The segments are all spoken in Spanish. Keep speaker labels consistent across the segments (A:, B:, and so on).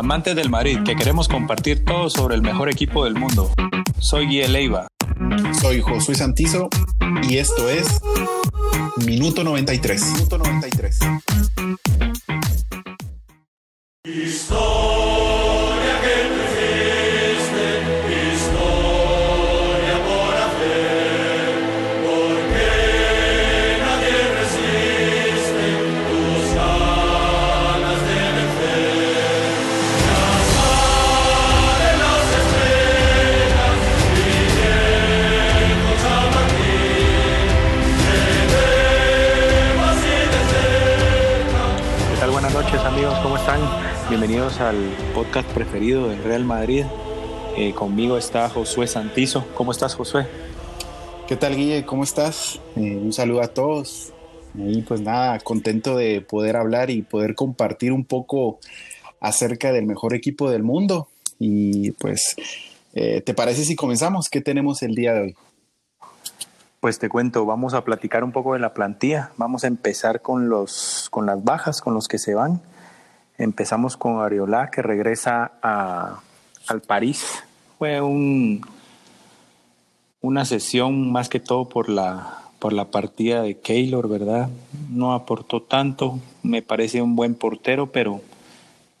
A: amantes del Madrid, que queremos compartir todo sobre el mejor equipo del mundo. Soy Guille Leiva.
B: Soy Josué Santizo y esto es Minuto 93. Minuto 93.
A: Bienvenidos al podcast preferido del Real Madrid. Eh, conmigo está Josué Santizo. ¿Cómo estás, Josué?
B: ¿Qué tal, Guille? ¿Cómo estás? Eh, un saludo a todos. Y pues nada, contento de poder hablar y poder compartir un poco acerca del mejor equipo del mundo. Y pues, eh, ¿te parece si comenzamos? ¿Qué tenemos el día de hoy?
A: Pues te cuento, vamos a platicar un poco de la plantilla. Vamos a empezar con, los, con las bajas, con los que se van. Empezamos con Ariola, que regresa a, al París. Fue un, una sesión más que todo por la, por la partida de Keylor, ¿verdad? No aportó tanto, me parece un buen portero, pero,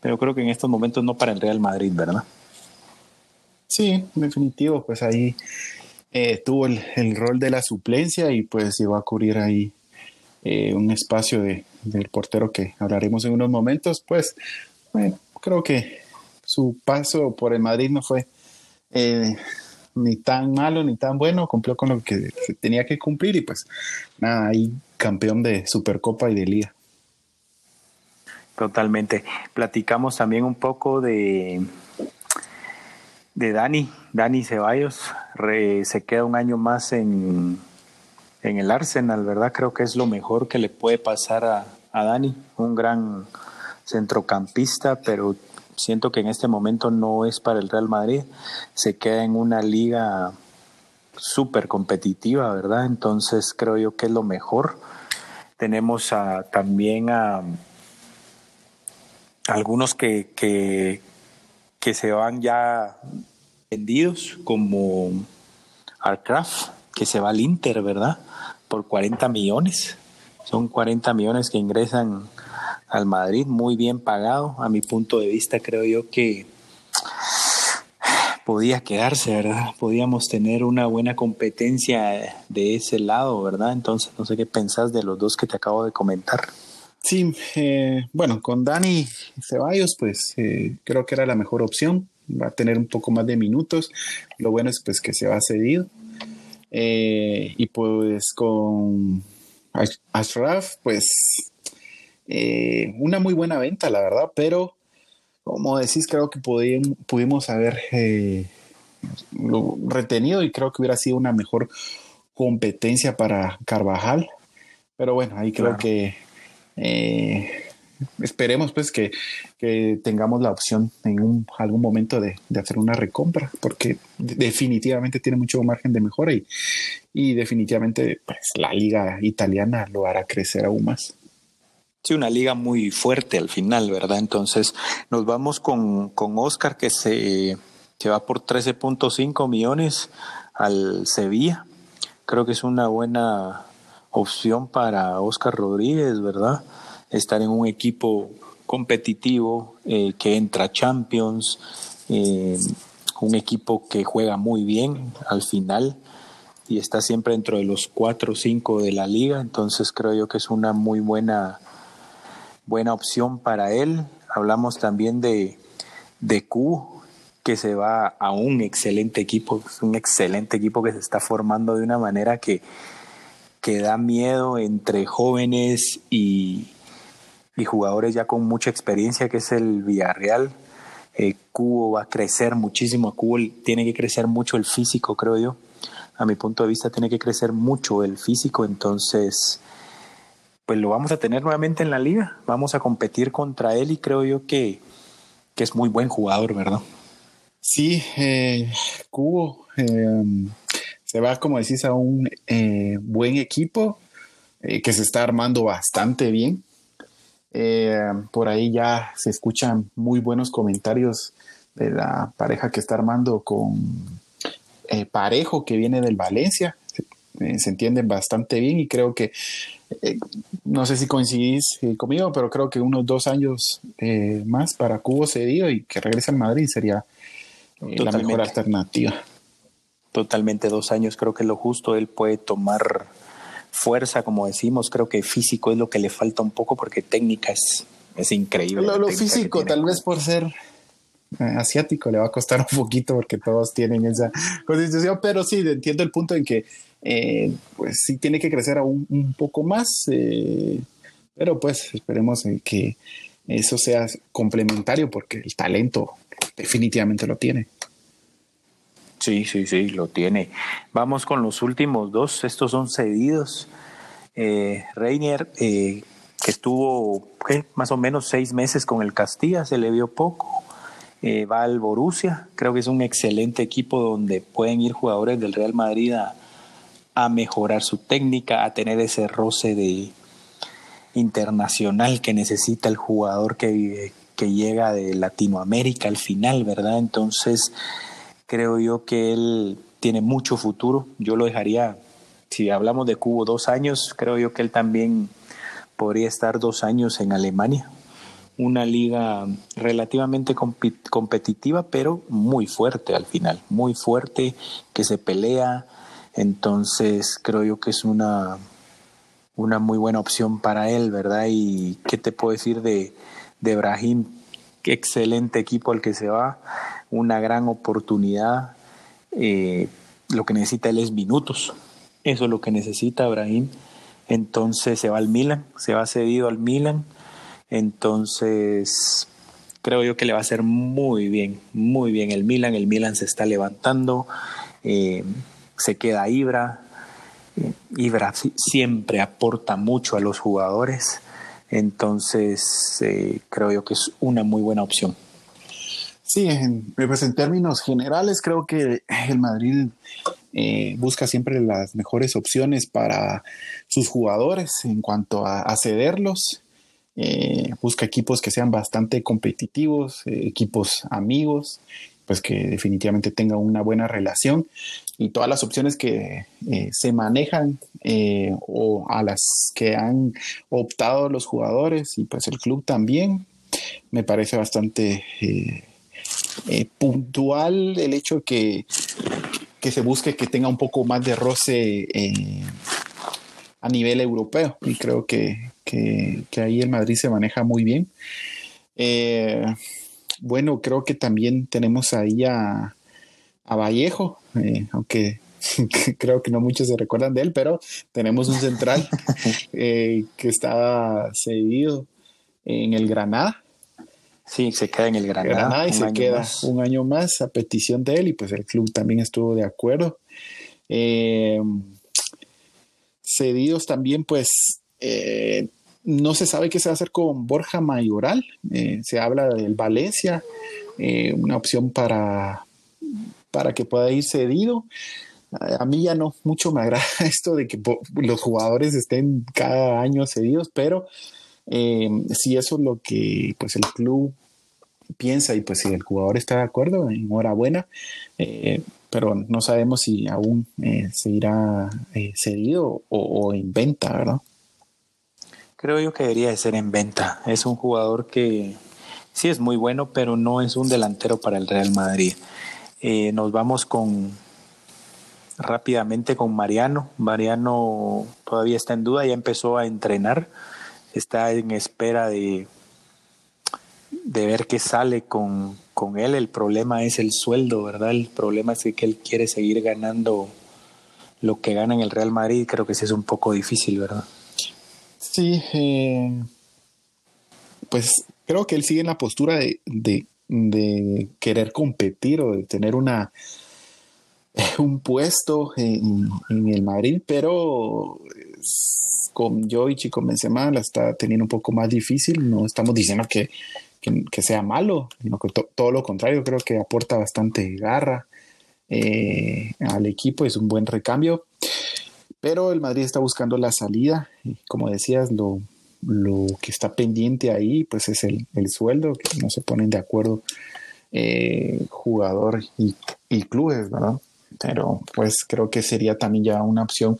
A: pero creo que en estos momentos no para el Real Madrid, ¿verdad?
B: Sí, definitivo, pues ahí eh, tuvo el, el, rol de la suplencia y pues llegó a cubrir ahí eh, un espacio de, del portero que hablaremos en unos momentos, pues bueno, creo que su paso por el Madrid no fue eh, ni tan malo ni tan bueno, cumplió con lo que tenía que cumplir y pues nada, ahí campeón de Supercopa y de Liga.
A: Totalmente. Platicamos también un poco de, de Dani, Dani Ceballos, se queda un año más en, en el Arsenal, ¿verdad? Creo que es lo mejor que le puede pasar a, a Dani, un gran centrocampista, pero siento que en este momento no es para el Real Madrid. Se queda en una liga súper competitiva, ¿verdad? Entonces creo yo que es lo mejor. Tenemos a, también a algunos que, que, que se van ya vendidos, como Arcraft, que se va al Inter, ¿verdad? Por 40 millones. Son 40 millones que ingresan al Madrid, muy bien pagado. A mi punto de vista, creo yo que podía quedarse, ¿verdad? Podíamos tener una buena competencia de ese lado, ¿verdad? Entonces, no sé qué pensás de los dos que te acabo de comentar.
B: Sí, eh, bueno, con Dani Ceballos, pues eh, creo que era la mejor opción. Va a tener un poco más de minutos. Lo bueno es pues que se va cedido. Eh, y pues con Ashraf, pues eh, una muy buena venta, la verdad, pero como decís, creo que pudimos haber eh, retenido y creo que hubiera sido una mejor competencia para Carvajal. Pero bueno, ahí creo que eh, esperemos pues que, tengamos la opción en algún momento de, hacer una recompra, porque definitivamente tiene mucho margen de mejora y, y definitivamente pues, la liga italiana lo hará crecer aún más.
A: Sí, una liga muy fuerte al final, ¿verdad? Entonces nos vamos con, con Oscar que se, se va por 13.5 millones al Sevilla. Creo que es una buena opción para Oscar Rodríguez, ¿verdad? Estar en un equipo competitivo eh, que entra Champions, eh, un equipo que juega muy bien al final y está siempre dentro de los cuatro o cinco de la liga, entonces creo yo que es una muy buena, buena opción para él. Hablamos también de, de Q, que se va a un excelente equipo, es un excelente equipo que se está formando de una manera que, que da miedo entre jóvenes y, y jugadores ya con mucha experiencia, que es el Villarreal. Eh, Cubo va a crecer muchísimo. Cubo tiene que crecer mucho el físico, creo yo. A mi punto de vista, tiene que crecer mucho el físico. Entonces, pues lo vamos a tener nuevamente en la liga. Vamos a competir contra él y creo yo que, que es muy buen jugador, ¿verdad?
B: Sí, eh, Cubo eh, se va, como decís, a un eh, buen equipo que se está armando bastante bien. Eh, por ahí ya se escuchan muy buenos comentarios de la pareja que está armando con eh, Parejo, que viene del Valencia. Se, se entienden bastante bien y creo que, no sé si coincidís conmigo, pero creo que unos dos años más para Cubo cedido y que regrese al Madrid sería la mejor alternativa.
A: Totalmente dos años, creo que es lo justo. Él puede tomar fuerza, como decimos. Creo que físico es lo que le falta un poco porque técnica es, es increíble.
B: Lo, físico, tal vez por ser eh, asiático, le va a costar un poquito porque todos tienen esa constitución, pero sí, entiendo el punto en que eh, pues sí tiene que crecer aún un poco más, eh, pero pues esperemos que eso sea complementario porque el talento definitivamente lo tiene.
A: Sí, sí, sí, lo tiene. Vamos con los últimos dos. Estos son cedidos. Eh, Reinier, eh, que estuvo más o menos seis meses con el Castilla, se le vio poco. Eh, va al Borussia. Creo que es un excelente equipo donde pueden ir jugadores del Real Madrid a, mejorar su técnica, a tener ese roce de internacional que necesita el jugador que llega de Latinoamérica al final, ¿verdad? Entonces Creo yo que él tiene mucho futuro. Yo lo dejaría, si hablamos de Cubo, dos años. Creo yo que él también podría estar dos años en Alemania. Una liga relativamente competitiva, pero muy fuerte al final. Muy fuerte, que se pelea. Entonces creo yo que es una, una muy buena opción para él, ¿verdad? Y qué te puedo decir de, de Brahim, excelente equipo al que se va una gran oportunidad. Eh, lo que necesita él es minutos. Eso es lo que necesita Abraham. Entonces se va al Milan, se va cedido al Milan. Entonces creo yo que le va a hacer muy bien, muy bien el Milan. El Milan se está levantando, eh, se queda Ibra. Eh, Ibra siempre aporta mucho a los jugadores. Entonces creo yo que es una muy buena opción.
B: Sí, en, pues en términos generales creo que el Madrid eh, busca siempre las mejores opciones para sus jugadores en cuanto a, cederlos. Eh, busca equipos que sean bastante competitivos, eh, equipos amigos, pues que definitivamente tengan una buena relación y todas las opciones que se manejan o a las que han optado los jugadores y pues el club también me parece bastante eh, puntual el hecho que, que se busque que tenga un poco más de roce eh, a nivel europeo. Y creo que, ahí el Madrid se maneja muy bien. Eh, bueno, creo que también tenemos ahí a, a Vallejo, aunque creo que no muchos se recuerdan de él, pero tenemos un central que estaba cedido en el Granada.
A: Sí, se queda en el Granada.
B: y se queda un año más a petición de él y pues el club también estuvo de acuerdo. Eh, cedidos también pues eh, no se sabe qué se va a hacer con Borja Mayoral. Eh, se habla del Valencia, una opción para, para que pueda ir cedido. A mí ya no mucho me agrada esto de que los jugadores estén cada año cedidos, pero si eso es lo que pues el club piensa y pues si el jugador está de acuerdo, enhorabuena, eh, pero no sabemos si aún eh, se irá eh, cedido o, en venta, ¿verdad?
A: Creo yo que debería de ser en venta. Es un jugador que sí es muy bueno, pero no es un delantero para el Real Madrid. nos vamos con rápidamente con Mariano. Mariano todavía está en duda, ya empezó a entrenar, está en espera de de ver qué sale con, él. El problema es el sueldo, ¿verdad? El problema es que él quiere seguir ganando lo que gana en el Real Madrid. Creo que sí es un poco difícil, ¿verdad?
B: Sí, eh, pues creo que él sigue en la postura de, de, querer competir o de tener una un puesto en, el Madrid, pero con Jovic y con Benzema la está teniendo un poco más difícil. No estamos diciendo que que, sea malo, sino que todo lo contrario, creo que aporta bastante garra eh, al equipo, es un buen recambio. Pero el Madrid está buscando la salida, y como decías, lo, lo que está pendiente ahí, pues es el, sueldo, que no se ponen de acuerdo eh, jugador y, clubes, ¿verdad? Pero pues creo que sería también ya una opción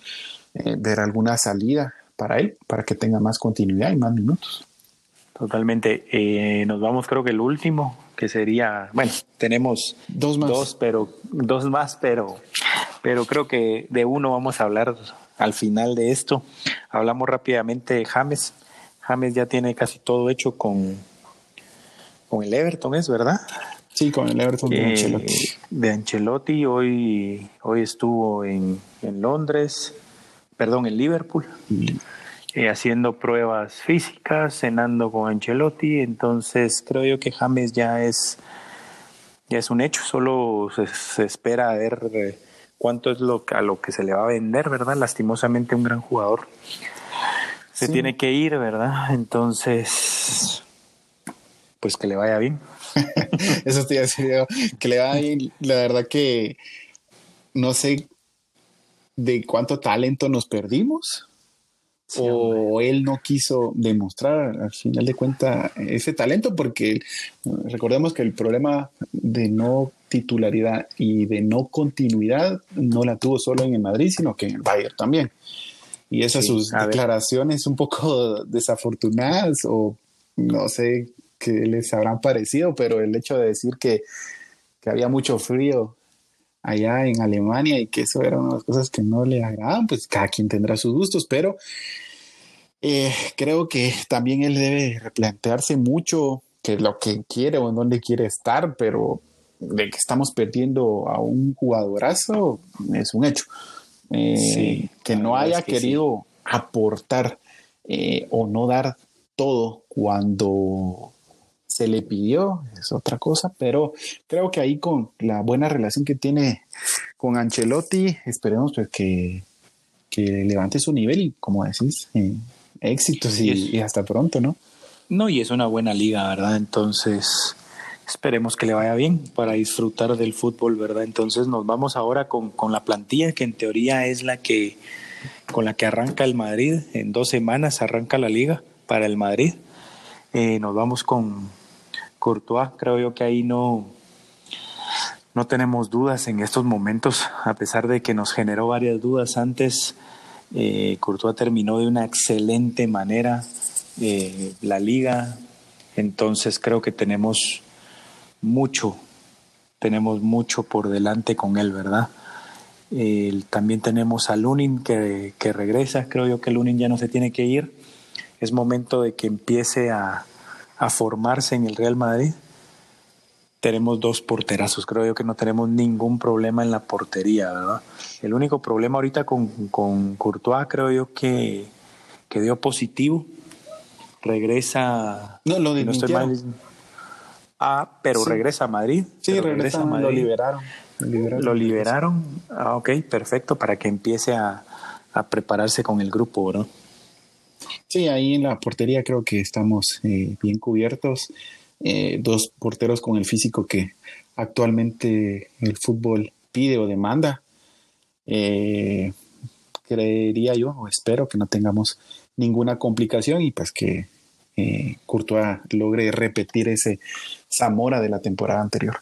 B: eh, ver alguna salida para él, para que tenga más continuidad y más minutos.
A: Totalmente. Eh, nos vamos, creo que el último, que sería, bueno, tenemos dos más, dos, pero dos más, pero, pero creo que de uno vamos a hablar al final de esto. Hablamos rápidamente de James. James ya tiene casi todo hecho con, con el Everton, ¿es verdad?
B: Sí, con el Everton de eh, Ancelotti.
A: De Ancelotti, hoy, hoy estuvo en, en Londres, perdón, en Liverpool. Eh, haciendo pruebas físicas, cenando con Ancelotti, entonces creo yo que James ya es ya es un hecho, solo se, espera ver eh, cuánto es lo a lo que se le va a vender, ¿verdad? Lastimosamente un gran jugador se tiene que ir, ¿verdad? Entonces, pues que le vaya bien.
B: Eso estoy diciendo, que le vaya bien. La verdad que no sé de cuánto talento nos perdimos o él no quiso demostrar al final de cuentas ese talento porque recordemos que el problema de no titularidad y de no continuidad no la tuvo solo en el Madrid sino que en el Bayern también. Y esas sus declaraciones un poco desafortunadas o no sé qué les habrán parecido pero el hecho de decir que, que había mucho frío allá en Alemania y que eso era una de las cosas que no le agradaban, pues cada quien tendrá sus gustos, pero eh, creo que también él debe replantearse mucho que lo que quiere o en dónde quiere estar, pero de que estamos perdiendo a un jugadorazo es un hecho. Eh, que no haya querido aportar eh, o no dar todo cuando se le pidió, es otra cosa, pero creo que ahí con la buena relación que tiene con Ancelotti, esperemos pues que, que levante su nivel y como decís, eh, éxitos y, hasta pronto, ¿no?
A: No, y es una buena liga, ¿verdad? Entonces, esperemos que le vaya bien para disfrutar del fútbol, ¿verdad? Entonces nos vamos ahora con, con la plantilla, que en teoría es la que con la que arranca el Madrid. En dos semanas arranca la liga para el Madrid. Eh, nos vamos con Courtois. Creo yo que ahí no, no tenemos dudas en estos momentos, a pesar de que nos generó varias dudas antes. Eh, Courtois terminó de una excelente manera eh, la liga. Entonces creo que tenemos mucho, tenemos mucho por delante con él, ¿verdad? también tenemos a Lunin que, que, regresa, creo yo que Lunin ya no se tiene que ir. Es momento de que empiece a, a formarse en el Real Madrid. Tenemos dos porterazos, creo yo que no tenemos ningún problema en la portería, ¿verdad? El único problema ahorita con, con Courtois creo yo que, que dio positivo. Regresa.
B: No, lo no estoy mal.
A: Ah, pero regresa a Madrid.
B: Sí, regresa, a Madrid. Lo liberaron.
A: Lo liberaron. Ah, ok, perfecto, para que empiece a, a prepararse con el grupo, ¿verdad?
B: Sí, ahí en la portería creo que estamos eh, bien cubiertos. Eh, dos porteros con el físico que actualmente el fútbol pide o demanda. Eh, creería yo, o espero que no tengamos ninguna complicación y pues que Courtois logre repetir ese Zamora de la temporada anterior.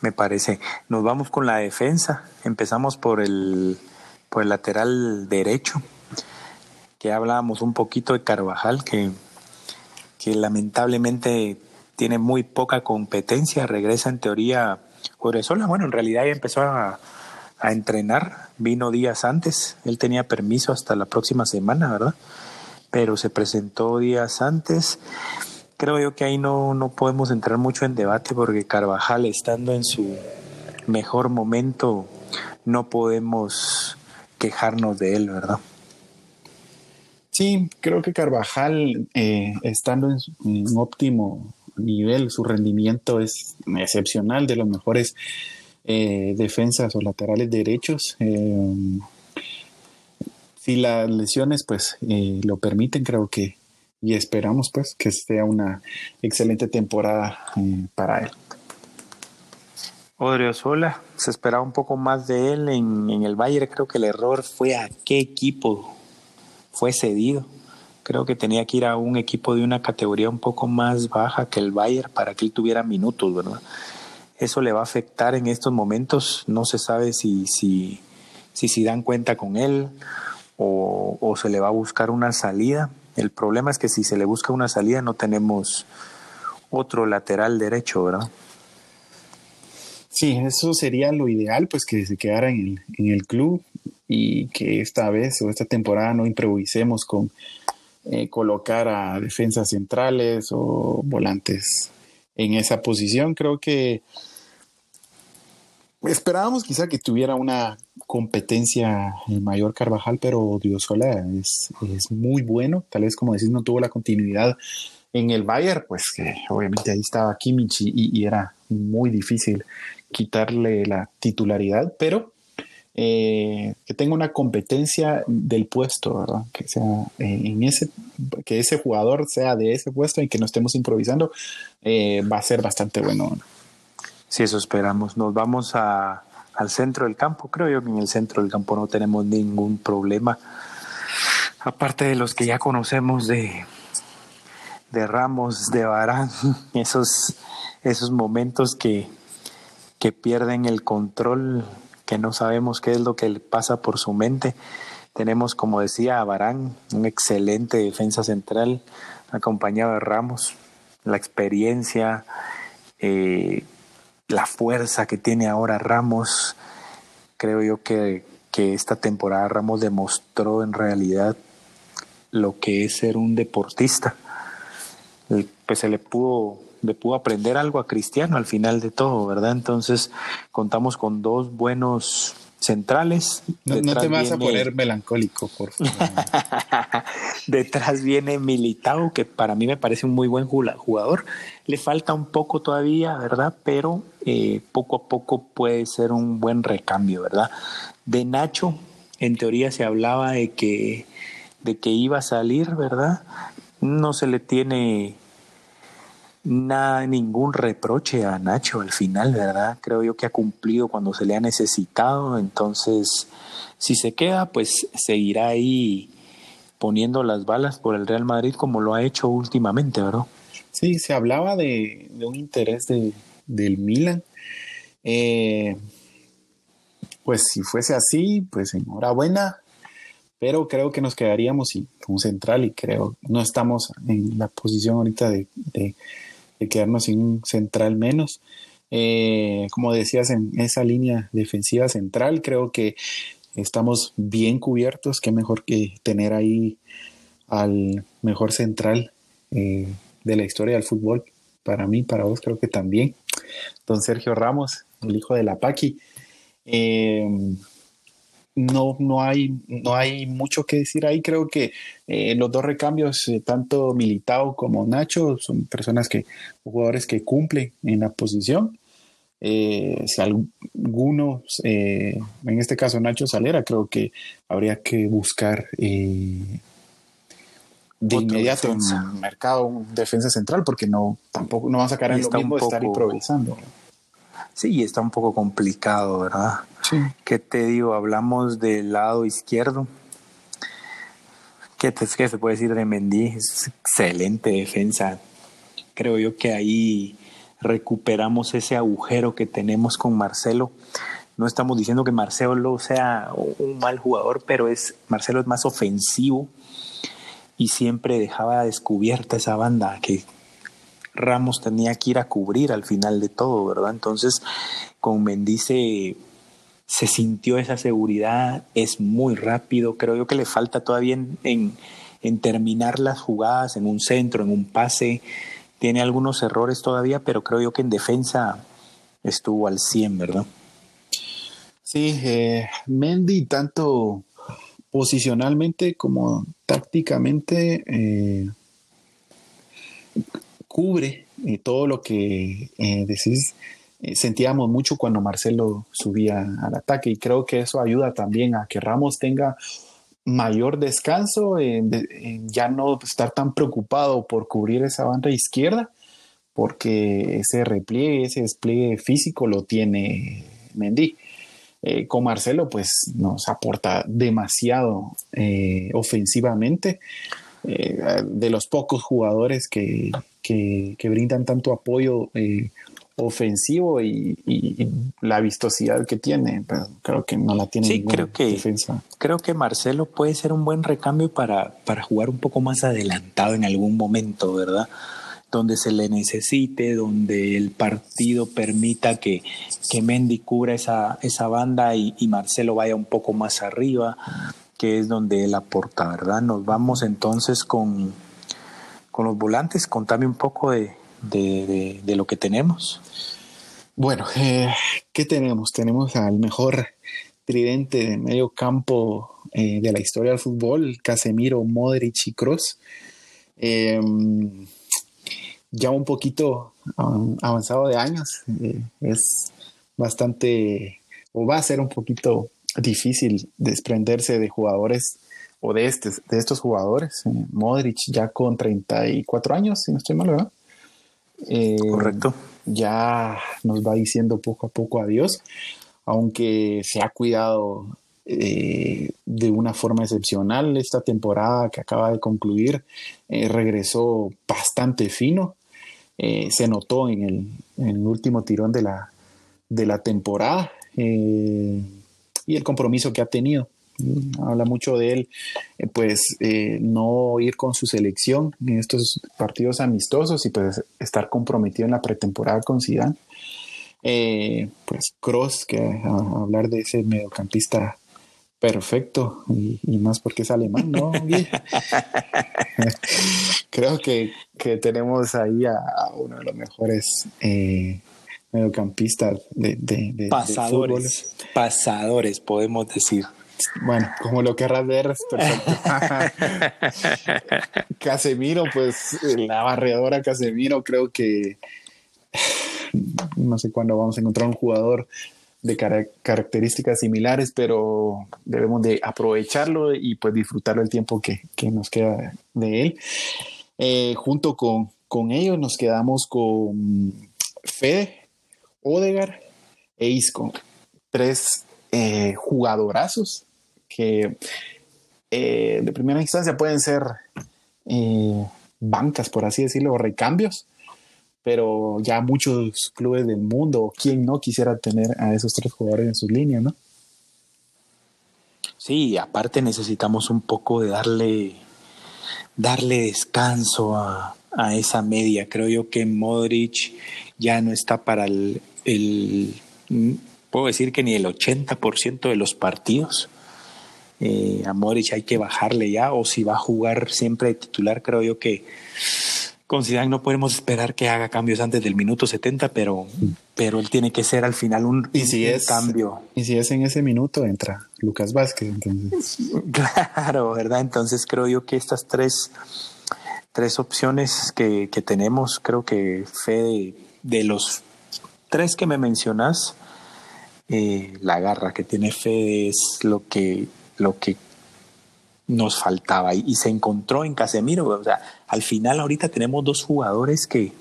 A: Me parece. Nos vamos con la defensa. Empezamos por el, por el lateral derecho que hablábamos un poquito de Carvajal, que, que lamentablemente tiene muy poca competencia, regresa en teoría Jurezola, bueno, en realidad ya empezó a entrenar, vino días antes, él tenía permiso hasta la próxima semana, ¿verdad? Pero se presentó días antes. Creo yo que ahí no, no podemos entrar mucho en debate porque Carvajal estando en su mejor momento no podemos quejarnos de él, ¿verdad?
B: Sí, creo que Carvajal, eh, estando en, un óptimo nivel, su rendimiento es excepcional, de los mejores eh, defensas o laterales derechos. Eh, si las lesiones pues lo permiten, creo que y esperamos pues que sea una excelente temporada para él.
A: Odriozola, se esperaba un poco más de él en, el Bayern, creo que el error fue a qué equipo fue cedido. Creo que tenía que ir a un equipo de una categoría un poco más baja que el Bayern para que él tuviera minutos, ¿verdad? Eso le va a afectar en estos momentos. No se sabe si, si, si, si dan cuenta con él o, se le va a buscar una salida. El problema es que si se le busca una salida no tenemos otro lateral derecho, ¿verdad?
B: Sí, eso sería lo ideal, pues que se quedara en el, en el club y que esta vez o esta temporada no improvisemos con eh, colocar a defensas centrales o volantes en esa posición. Creo que esperábamos quizá que tuviera una competencia en mayor Carvajal, pero Diosola es, es muy bueno. Tal vez, como decís, no tuvo la continuidad en el Bayern, pues que obviamente ahí estaba Kimmich y, era muy difícil quitarle la titularidad, pero eh, que tenga una competencia del puesto. Que sea eh, en ese, que ese jugador sea de ese puesto y que no estemos improvisando, eh, va a ser bastante bueno.
A: Sí, eso esperamos. Nos vamos a, al centro del campo. Creo yo que en el centro del campo no tenemos ningún problema. Aparte de los que ya conocemos de, de Ramos, de Barán, esos, esos momentos que, que pierden el control, que no sabemos qué es lo que pasa por su mente. Tenemos, como decía, a Barán, un excelente defensa central, acompañado de Ramos, la experiencia, eh, la fuerza que tiene ahora Ramos. Creo yo que, que esta temporada Ramos demostró en realidad lo que es ser un deportista. Pues se le pudo le pudo aprender algo a Cristiano al final de todo, ¿verdad? Entonces contamos con dos buenos centrales.
B: No, te vas a poner melancólico, por favor.
A: Detrás viene Militao, que para mí me parece un muy buen jugador. Le falta un poco todavía, ¿verdad? Pero eh, poco a poco puede ser un buen recambio, ¿verdad? De Nacho, en teoría se hablaba de que, de que iba a salir, ¿verdad? No se le tiene nada, ningún reproche a Nacho al final, ¿verdad? Creo yo que ha cumplido cuando se le ha necesitado, entonces si se queda, pues seguirá ahí poniendo las balas por el Real Madrid como lo ha hecho últimamente, ¿verdad?
B: Sí, se hablaba de, un interés de, del Milan. Eh, pues si fuese así, pues enhorabuena, pero creo que nos quedaríamos sin un central y creo no estamos en la posición ahorita de, de quedarnos sin un central menos. Eh, como decías, en esa línea defensiva central, creo que estamos bien cubiertos. Qué mejor que tener ahí al mejor central eh, de la historia del fútbol. Para mí, para vos, creo que también. Don Sergio Ramos, el hijo de la Paqui. Eh, no, no, hay, no hay mucho que decir ahí. Creo que eh, los dos recambios, eh, tanto Militao como Nacho, son personas que, jugadores que cumplen en la posición. Eh, si alguno, en este caso Nacho Salera, creo que habría que buscar de inmediato en el mercado un defensa central, porque no, tampoco no va a sacar en lo mismo estar improvisando.
A: Sí, está un poco complicado, ¿verdad? Sí. ¿Qué te digo? Hablamos del lado izquierdo. ¿Qué, te, qué se puede decir de Mendy? Es excelente defensa. Creo yo que ahí recuperamos ese agujero que tenemos con Marcelo. No estamos diciendo que Marcelo sea un mal jugador, pero es Marcelo es más ofensivo y siempre dejaba descubierta esa banda que Ramos tenía que ir a cubrir al final de todo, ¿verdad? Entonces, con Mendy se, sintió esa seguridad, es muy rápido, creo yo que le falta todavía en, terminar las jugadas, en un centro, en un pase, tiene algunos errores todavía, pero creo yo que en defensa estuvo al 100, ¿verdad?
B: Sí, eh, Mendy tanto posicionalmente como tácticamente eh, cubre eh, todo lo que eh, decís. Eh, sentíamos mucho cuando Marcelo subía al ataque y creo que eso ayuda también a que Ramos tenga mayor descanso, en, ya no estar tan preocupado por cubrir esa banda izquierda, porque ese repliegue, ese despliegue físico lo tiene Mendy. con Marcelo, pues nos aporta demasiado ofensivamente de los pocos jugadores que, que, brindan tanto apoyo eh, ofensivo y, la vistosidad que tiene. Pero creo que no la tiene
A: sí, creo que, defensa. Creo que Marcelo puede ser un buen recambio para, para jugar un poco más adelantado en algún momento, ¿verdad? donde se le necesite, donde el partido permita que, que Mendy cubra esa, esa banda y, Marcelo vaya un poco más arriba, que es donde él aporta, ¿verdad? Nos vamos entonces con, con los volantes. Contame un poco de, de, lo que tenemos.
B: Bueno, eh, ¿qué tenemos? Tenemos al mejor tridente de medio campo eh, de la historia del fútbol, Casemiro, Modric y Kroos. Eh, ya un poquito avanzado de años, eh, es bastante, o va a ser un poquito difícil desprenderse de jugadores o de, este, de estos jugadores. Eh, Modric ya con 34 años, si no estoy mal, ¿verdad?
A: Eh, Correcto.
B: Ya nos va diciendo poco a poco adiós, aunque se ha cuidado de una forma excepcional esta temporada que acaba de concluir. regresó bastante fino. Eh, se notó en el, último tirón de la, de la temporada eh, y el compromiso que ha tenido. Habla mucho de él, eh, pues no ir con su selección en estos partidos amistosos y pues estar comprometido en la pretemporada con Zidane. pues Cross, que a, hablar de ese mediocampista perfecto y, más porque es alemán, ¿no? Creo que, tenemos ahí a, uno de los mejores eh, mediocampistas de, de,
A: pasadores, pasadores, podemos decir.
B: Bueno, como lo querrás ver, es perfecto. Casemiro, pues la barredora Casemiro, creo que no sé cuándo vamos a encontrar un jugador de características similares, pero debemos de aprovecharlo y pues disfrutarlo el tiempo que, nos queda de él. Eh, junto con, con, ellos nos quedamos con Fede, Odegar e Isco, tres eh, jugadorazos que eh, de primera instancia pueden ser bancas, por así decirlo, o recambios, pero ya muchos clubes del mundo, ¿quién no quisiera tener a esos tres jugadores en su línea, no?
A: Sí, aparte necesitamos un poco de darle, darle descanso a, esa media. Creo yo que Modric ya no está para el, puedo decir que ni el 80% de los partidos. Eh, a hay que bajarle ya, o si va a jugar siempre de titular, creo yo que con Zidane no podemos esperar que haga cambios antes del minuto 70, pero, pero él tiene que ser al final un,
B: ¿Y si es, cambio. Y si es en ese minuto, entra Lucas Vázquez. Entonces.
A: Claro, ¿verdad? Entonces creo yo que estas tres, tres opciones que, que tenemos, creo que Fede, de los tres que me mencionas, eh, la garra que tiene Fede es lo que, lo que nos faltaba y, se encontró en Casemiro. O sea, al final ahorita tenemos dos jugadores que,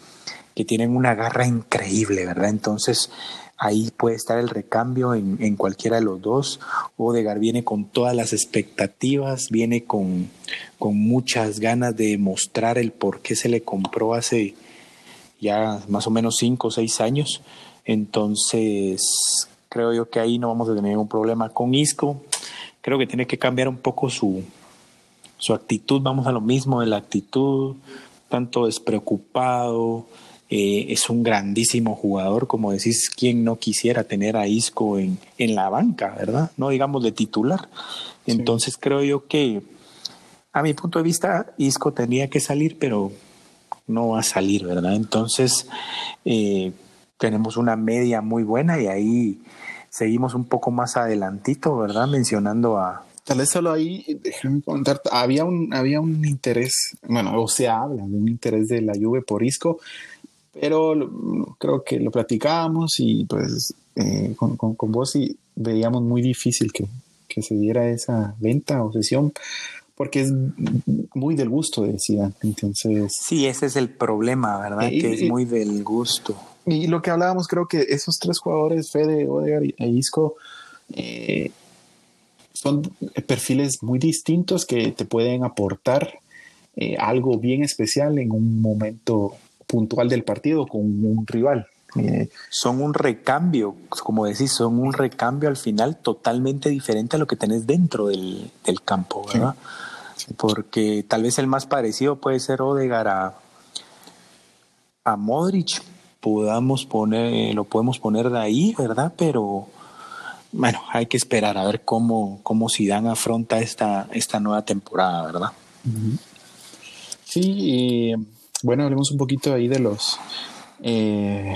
A: que tienen una garra increíble, ¿verdad? Entonces ahí puede estar el recambio en, en, cualquiera de los dos. Odegar viene con todas las expectativas, viene con, con muchas ganas de mostrar el por qué se le compró hace ya más o menos cinco o seis años. Entonces, creo yo que ahí no vamos a tener un problema con Isco. Creo que tiene que cambiar un poco su, su actitud, vamos a lo mismo de la actitud, tanto despreocupado, eh, es un grandísimo jugador, como decís, ¿quién no quisiera tener a Isco en, en la banca, verdad? No digamos de titular. Entonces creo yo que, a mi punto de vista, Isco tenía que salir, pero no va a salir, ¿verdad? Entonces eh, tenemos una media muy buena y ahí seguimos un poco más adelantito, ¿verdad? Mencionando a,
B: Tal vez solo ahí, déjame contar, había un, había un interés, bueno, o se habla de un interés de la Juve por Isco, pero creo que lo platicábamos y pues eh, con, con, vos y veíamos muy difícil que, que, se diera esa venta o sesión porque es muy del gusto de Zidane, entonces...
A: Sí, ese es el problema, ¿verdad? que es muy del gusto.
B: Y lo que hablábamos, creo que esos tres jugadores, Fede, Odegaard e Isco, eh, son perfiles muy distintos que te pueden aportar eh, algo bien especial en un momento puntual del partido con un rival.
A: Eh, son un recambio, como decís, son un recambio al final totalmente diferente a lo que tenés dentro del, campo, ¿verdad? Porque tal vez el más parecido puede ser Odegar a, a Modric, podamos poner, lo podemos poner de ahí, ¿verdad? Pero bueno, hay que esperar a ver cómo, cómo Zidane afronta esta, esta nueva temporada, ¿verdad?
B: Sí, y bueno, hablemos un poquito ahí de los eh,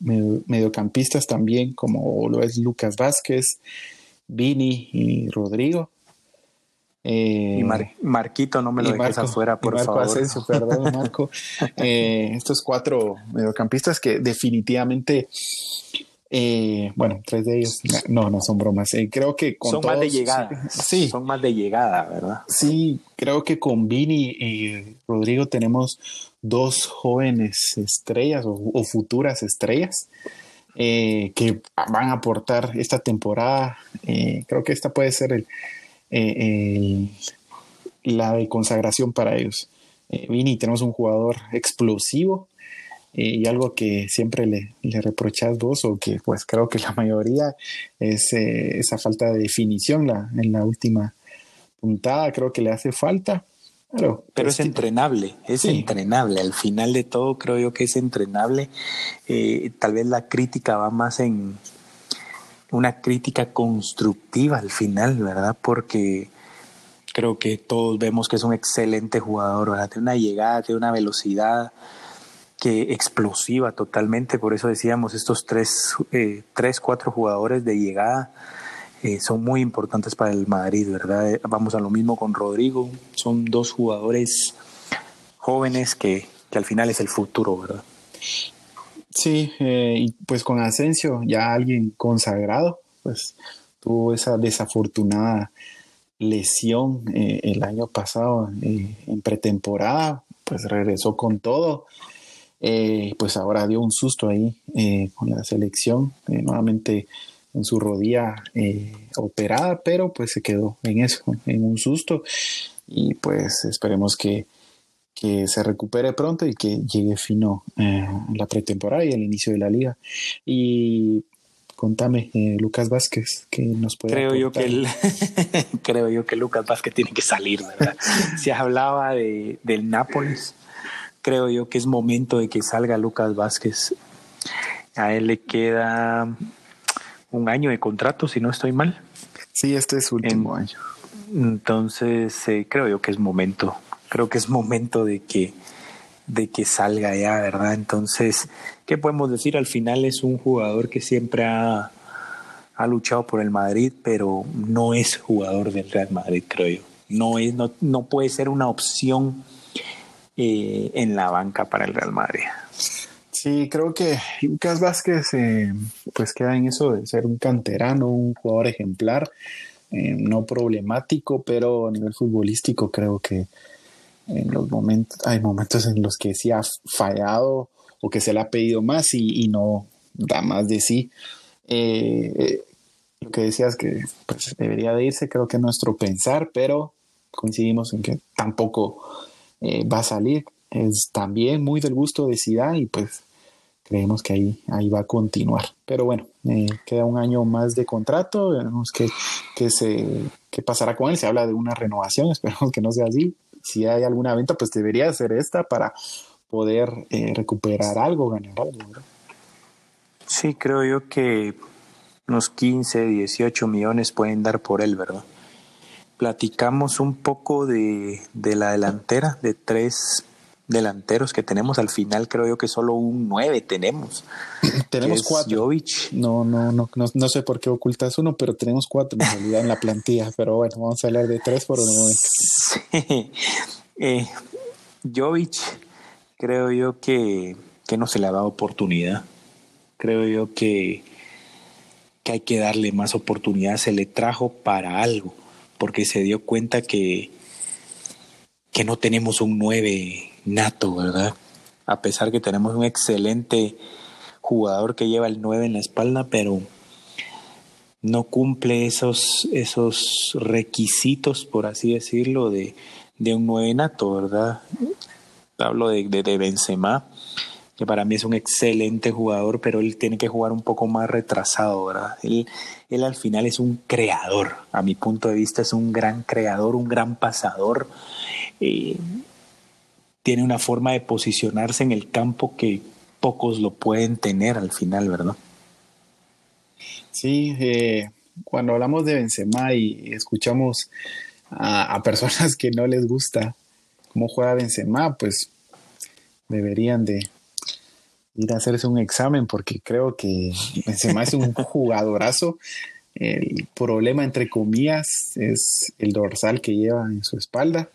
B: mediocampistas también, como lo es Lucas Vázquez, Vini y Rodrigo.
A: Eh, y Marquito, no me lo dejes afuera, por Marco favor.
B: Asensio, perdón, Marco. Eh, estos cuatro mediocampistas que definitivamente eh, bueno, tres de ellos, no, no son bromas. Eh, creo que
A: con son más de llegada. Sí, son más de llegada, ¿verdad?
B: Sí, creo que con Vini y Rodrigo tenemos dos jóvenes estrellas o, futuras estrellas eh, que van a aportar esta temporada. creo que esta puede ser el, la de consagración para ellos. Vini, tenemos un jugador explosivo y algo que siempre le, le reprochas vos o que pues creo que la mayoría es eh, esa falta de definición la, en la última puntada, creo que le hace falta.
A: Pero, pero es entrenable, es entrenable. Al final de todo creo yo que es entrenable. Eh, tal vez la crítica va más en una crítica constructiva al final, ¿verdad? Porque creo que todos vemos que es un excelente jugador, ¿verdad? Tiene una llegada, tiene una velocidad, que explosiva totalmente, por eso decíamos, estos tres, eh, tres cuatro jugadores de llegada eh, son muy importantes para el Madrid, ¿verdad? Eh, vamos a lo mismo con Rodrigo, son dos jugadores jóvenes que, que al final es el futuro, ¿verdad?
B: Sí, y pues con Asensio, ya alguien consagrado, pues tuvo esa desafortunada lesión el año pasado en pretemporada, pues regresó con todo eh, pues ahora dio un susto ahí eh, con la selección, eh, nuevamente en su rodilla operada, pero pues se quedó en eso, en un susto y pues esperemos que, que se recupere pronto y que llegue fino la pretemporada y el inicio de la liga. Y contame, Lucas Vázquez, que nos puede
A: creo yo que creo yo que Lucas Vázquez tiene que salir, ¿verdad? Se hablaba de, del Nápoles creo yo que es momento de que salga Lucas Vázquez. A él le queda un año de contrato, si no estoy mal.
B: Sí, este es su último año.
A: Entonces, eh, creo yo que es momento. Creo que es momento de que, de que salga ya, ¿verdad? Entonces, ¿qué podemos decir? Al final es un jugador que siempre ha, ha luchado por el Madrid, pero no es jugador del Real Madrid, creo yo. No, es, no, no puede ser una opción eh, en la banca para el Real Madrid.
B: Sí, creo que Lucas Vázquez eh, pues queda en eso de ser un canterano, un jugador ejemplar, eh, no problemático, pero a nivel futbolístico creo que en los momentos, hay momentos en los que sí ha fallado o que se le ha pedido más y, no da más de sí. lo que decías que pues, debería de irse, creo que nuestro pensar, pero coincidimos en que tampoco eh, va a salir. Es también muy del gusto de Zidane y pues creemos que ahí, ahí va a continuar. Pero bueno, eh, queda un año más de contrato, veremos qué, se, qué pasará con él. Se habla de una renovación, esperamos que no sea así. Si hay alguna venta, pues debería ser esta para poder eh, recuperar algo, ganar algo.
A: Sí, creo yo que unos 15, 18 millones pueden dar por él, ¿verdad? platicamos un poco de, la delantera, de tres delanteros que tenemos. Al final creo yo que solo un nueve tenemos.
B: tenemos cuatro.
A: Jovic.
B: No, no, no, no, sé por qué ocultas uno, pero tenemos cuatro en realidad en la plantilla. Pero bueno, vamos a hablar de tres por un momento.
A: Sí. Eh, Jovic, creo yo que, que no se le ha dado oportunidad. Creo yo que, que hay que darle más oportunidad. Se le trajo para algo porque se dio cuenta que, que no tenemos un 9 nato, ¿verdad? A pesar que tenemos un excelente jugador que lleva el 9 en la espalda, pero no cumple esos, esos requisitos, por así decirlo, de, de un nueve nato, ¿verdad? Hablo de, de, de Benzema, que para mí es un excelente jugador, pero él tiene que jugar un poco más retrasado, ¿verdad? Él, él al final es un creador, a mi punto de vista es un gran creador, un gran pasador. Eh, tiene una forma de posicionarse en el campo que pocos lo pueden tener al final, ¿verdad?
B: Sí, eh, cuando hablamos de Benzema y escuchamos a, a, personas que no les gusta cómo juega Benzema, pues deberían de ir a hacerse un examen porque creo que Benzema es un jugadorazo. El problema, entre comillas, es el dorsal que lleva en su espalda.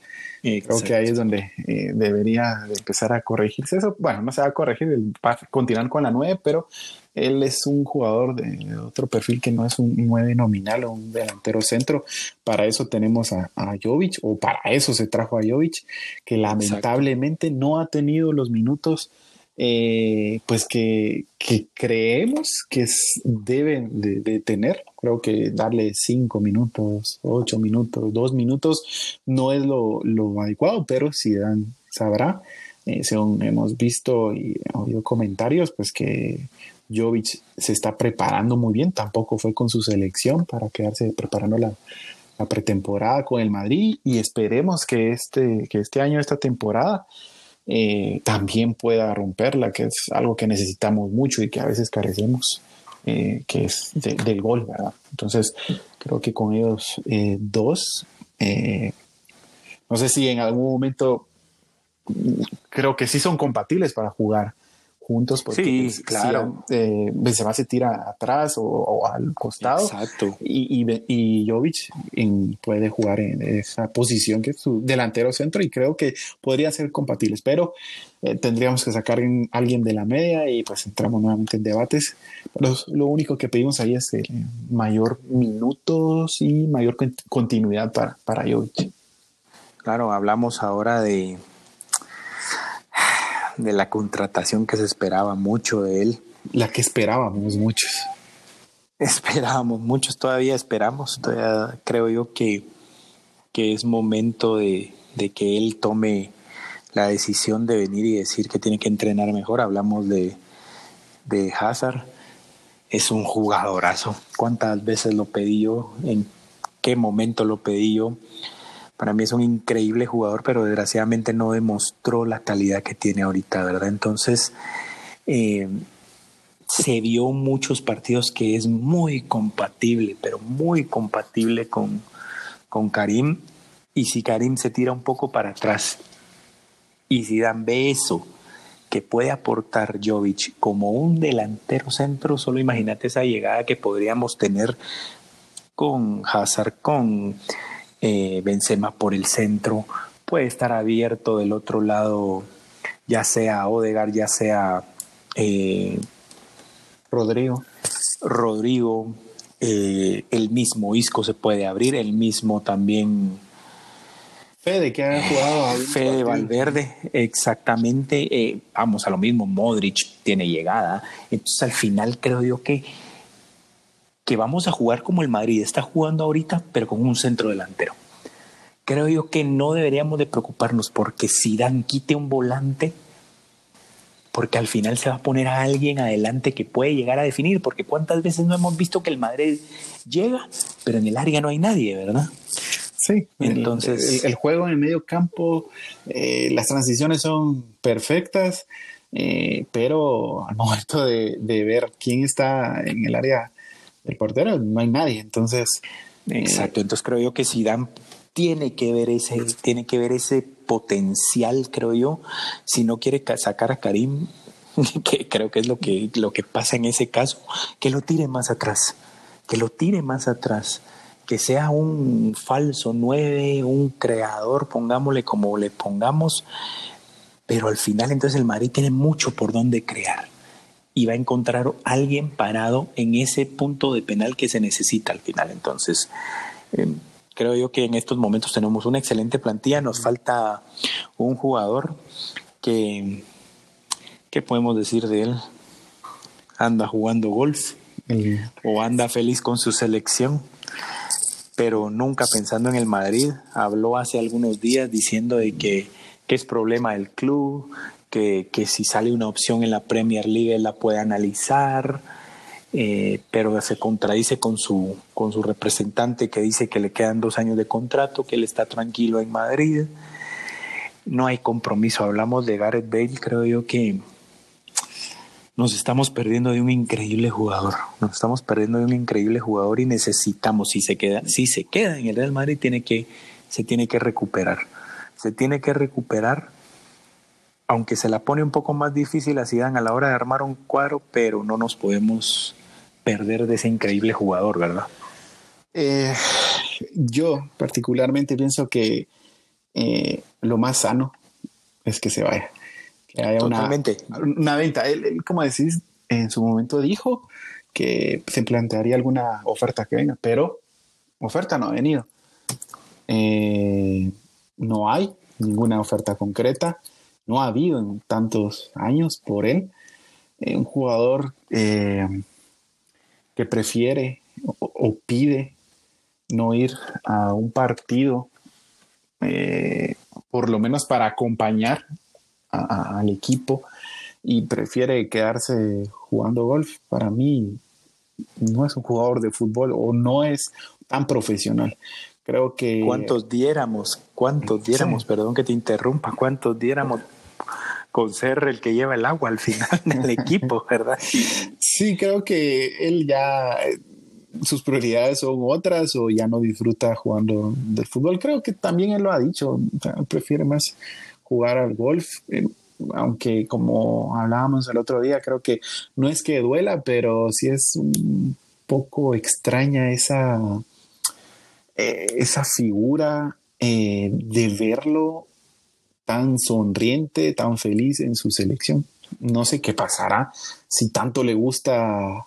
B: Exacto. Creo que ahí es donde eh, debería de empezar a corregirse eso. Bueno, no se va a corregir, va a continuar con la 9, pero él es un jugador de otro perfil que no es un 9 nominal o un delantero centro. Para eso tenemos a, a Jovic, o para eso se trajo a Jovic, que lamentablemente Exacto. no ha tenido los minutos eh, pues que, que, creemos que deben de, de, tener. Creo que darle cinco minutos, ocho minutos, dos minutos no es lo, lo adecuado, pero si Dan sabrá. Eh, según hemos visto y oído comentarios, pues que Jovic se está preparando muy bien. Tampoco fue con su selección para quedarse preparando la, la pretemporada con el Madrid y esperemos que este, que este año, esta temporada, eh, también pueda romperla, que es algo que necesitamos mucho y que a veces carecemos, eh, que es de, del gol, ¿verdad? Entonces, creo que con ellos eh, dos, no sé si en algún momento, creo que sí son compatibles para jugar juntos porque
A: sí, pues, claro.
B: Si, eh, Benzema se tira atrás o, o al costado
A: Exacto.
B: Y, y, y Jovic en, puede jugar en esa posición que es su delantero centro y creo que podrían ser compatibles pero eh, tendríamos que sacar a alguien de la media y pues entramos nuevamente en debates pero lo único que pedimos ahí es eh, mayor minutos y mayor continuidad para, para Jovic
A: claro hablamos ahora de de la contratación que se esperaba mucho de él.
B: La que esperábamos muchos.
A: Esperábamos muchos, todavía esperamos, todavía creo yo que, que es momento de, de, que él tome la decisión de venir y decir que tiene que entrenar mejor. Hablamos de, de Hazard, es un jugadorazo. ¿Cuántas veces lo pedí yo? ¿En qué momento lo pedí yo? Para mí es un increíble jugador, pero desgraciadamente no demostró la calidad que tiene ahorita, ¿verdad? Entonces, eh, se vio muchos partidos que es muy compatible, pero muy compatible con, con Karim. Y si Karim se tira un poco para atrás y si dan ve eso que puede aportar Jovic como un delantero centro, solo imagínate esa llegada que podríamos tener con Hazard, con eh, Benzema por el centro, puede estar abierto del otro lado, ya sea Odegar, ya sea eh,
B: Rodrigo.
A: Rodrigo, eh, el mismo Isco se puede abrir, el mismo también.
B: Fede, que ha jugado.
A: Fede Valverde, exactamente. Eh, vamos a lo mismo, Modric tiene llegada. Entonces al final creo yo que que vamos a jugar como el Madrid está jugando ahorita, pero con un centro delantero. Creo yo que no deberíamos de preocuparnos porque si Dan quite un volante, porque al final se va a poner a alguien adelante que puede llegar a definir, porque cuántas veces no hemos visto que el Madrid llega, pero en el área no hay nadie, ¿verdad?
B: Sí, entonces el, el juego en el medio campo, eh, las transiciones son perfectas, eh, pero al momento de, de ver quién está en el área el portero no hay nadie, entonces.
A: Exacto, eh, entonces creo yo que Zidane tiene que ver ese, tiene que ver ese potencial, creo yo. Si no quiere sacar a Karim, que creo que es lo que, lo que pasa en ese caso, que lo tire más atrás, que lo tire más atrás, que sea un falso nueve, un creador, pongámosle como le pongamos, pero al final entonces el Madrid tiene mucho por donde crear y va a encontrar alguien parado en ese punto de penal que se necesita al final. Entonces, eh, creo yo que en estos momentos tenemos una excelente plantilla, nos falta un jugador que, ¿qué podemos decir de él? Anda jugando golf o anda feliz con su selección. pero nunca pensando en el Madrid. Habló hace algunos días diciendo de que, que es problema del club, que, que, si sale una opción en la Premier League él la puede analizar, eh, pero se contradice con su, con su representante que dice que le quedan dos años de contrato, que él está tranquilo en Madrid. No hay compromiso. Hablamos de Gareth Bale, creo yo que nos estamos perdiendo de un increíble jugador. Nos estamos perdiendo de un increíble jugador y necesitamos, si se queda, si se queda en el Real Madrid, tiene que, se tiene que recuperar. Se tiene que recuperar, aunque se la pone un poco más difícil a Zidane a la hora de armar un cuadro, pero no nos podemos perder de ese increíble jugador, ¿verdad?
B: Eh, yo particularmente pienso que eh, lo más sano es que se vaya que haya una, una, venta. Él, como decís, en su momento dijo que se plantearía alguna oferta que venga, pero oferta no ha venido. Eh, no hay ninguna oferta concreta, no ha habido en tantos años por él. Eh, un jugador eh, que prefiere o, pide no ir a un partido, por lo menos para acompañar al equipo y prefiere quedarse jugando golf, para mí no es un jugador de fútbol o no es tan profesional. Creo que...
A: ¿Cuántos diéramos? ¿Cuántos diéramos? Perdón que te interrumpa. ¿Cuántos diéramos con ser el que lleva el agua al final del equipo, verdad?
B: Sí, creo que él ya sus prioridades son otras o ya no disfruta jugando del fútbol. Creo que también él lo ha dicho, prefiere más jugar al golf, eh, aunque como hablábamos el otro día, creo que no es que duela, pero sí es un poco extraña esa, eh, esa figura eh, de verlo tan sonriente, tan feliz en su selección. No sé qué pasará si tanto le gusta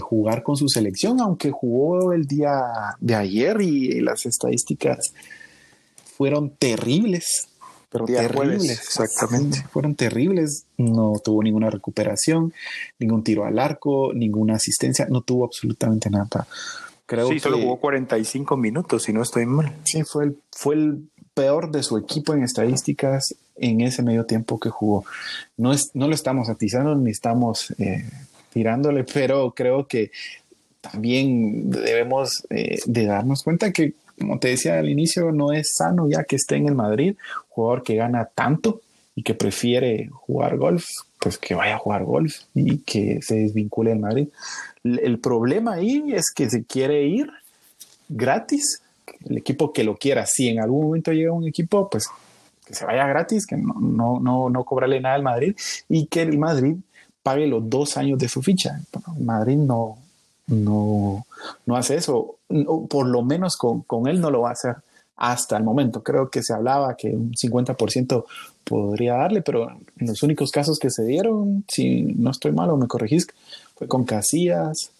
B: jugar con su selección, aunque jugó el día de ayer y las estadísticas fueron terribles pero terribles.
A: exactamente.
B: fueron terribles. No tuvo ninguna recuperación, ningún tiro al arco, ninguna asistencia, no tuvo absolutamente nada.
A: Creo sí, solo jugó 45 minutos, si no estoy mal.
B: Sí, fue el, fue el peor de su equipo en estadísticas en ese medio tiempo que jugó. No, es, no lo estamos atizando ni estamos eh, tirándole, pero creo que también debemos eh, de darnos cuenta que como te decía al inicio, no es sano ya que esté en el Madrid, jugador que gana tanto y que prefiere jugar golf, pues que vaya a jugar golf y que se desvincule del Madrid. El problema ahí es que se quiere ir gratis, el equipo que lo quiera, si en algún momento llega un equipo, pues que se vaya gratis, que no, no, no, no cobrarle nada al Madrid y que el Madrid pague los dos años de su ficha. Madrid no, no, no hace eso, por lo menos con, él no lo va a hacer hasta el momento. Creo que se hablaba que un 50% podría darle, pero en los únicos casos que se dieron, si no estoy mal o me corregís, fue con Casillas,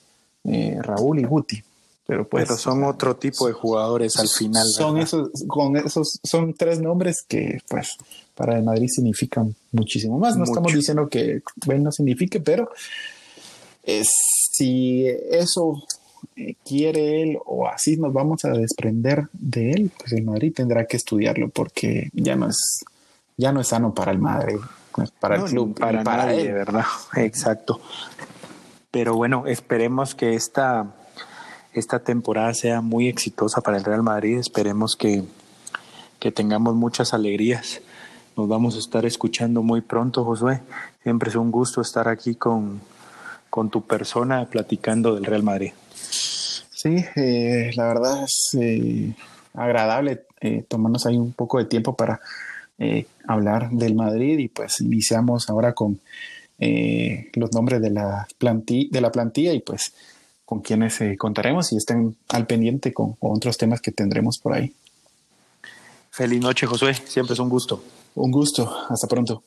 B: eh, Raúl y Guti. Pero, pues,
A: son otro tipo de jugadores al final.
B: Son esos, con esos, son tres nombres que, pues, para el Madrid significan muchísimo más. No estamos diciendo que Ben no signifique, pero es si eso eh, quiere él o así nos vamos a desprender de él, pues el Madrid tendrá que estudiarlo porque ya no es, ya no es sano para el Madrid, para el club,
A: para, para nadie, ¿verdad? Exacto. Pero bueno, esperemos que esta, esta temporada sea muy exitosa para el Real Madrid. Esperemos que, que tengamos muchas alegrías. Nos vamos a estar escuchando muy pronto, Josué. Siempre es un gusto estar aquí con, con tu persona platicando del Real Madrid.
B: Sí, eh, la verdad es eh, agradable eh, tomarnos ahí un poco de tiempo para hablar del Madrid y pues iniciamos ahora con los nombres de la, plantilla, de la plantilla y pues con quienes contaremos y estén al pendiente con otros temas que tendremos por ahí.
A: Feliz noche, Josué. Siempre es un gusto.
B: Un gusto. Hasta pronto.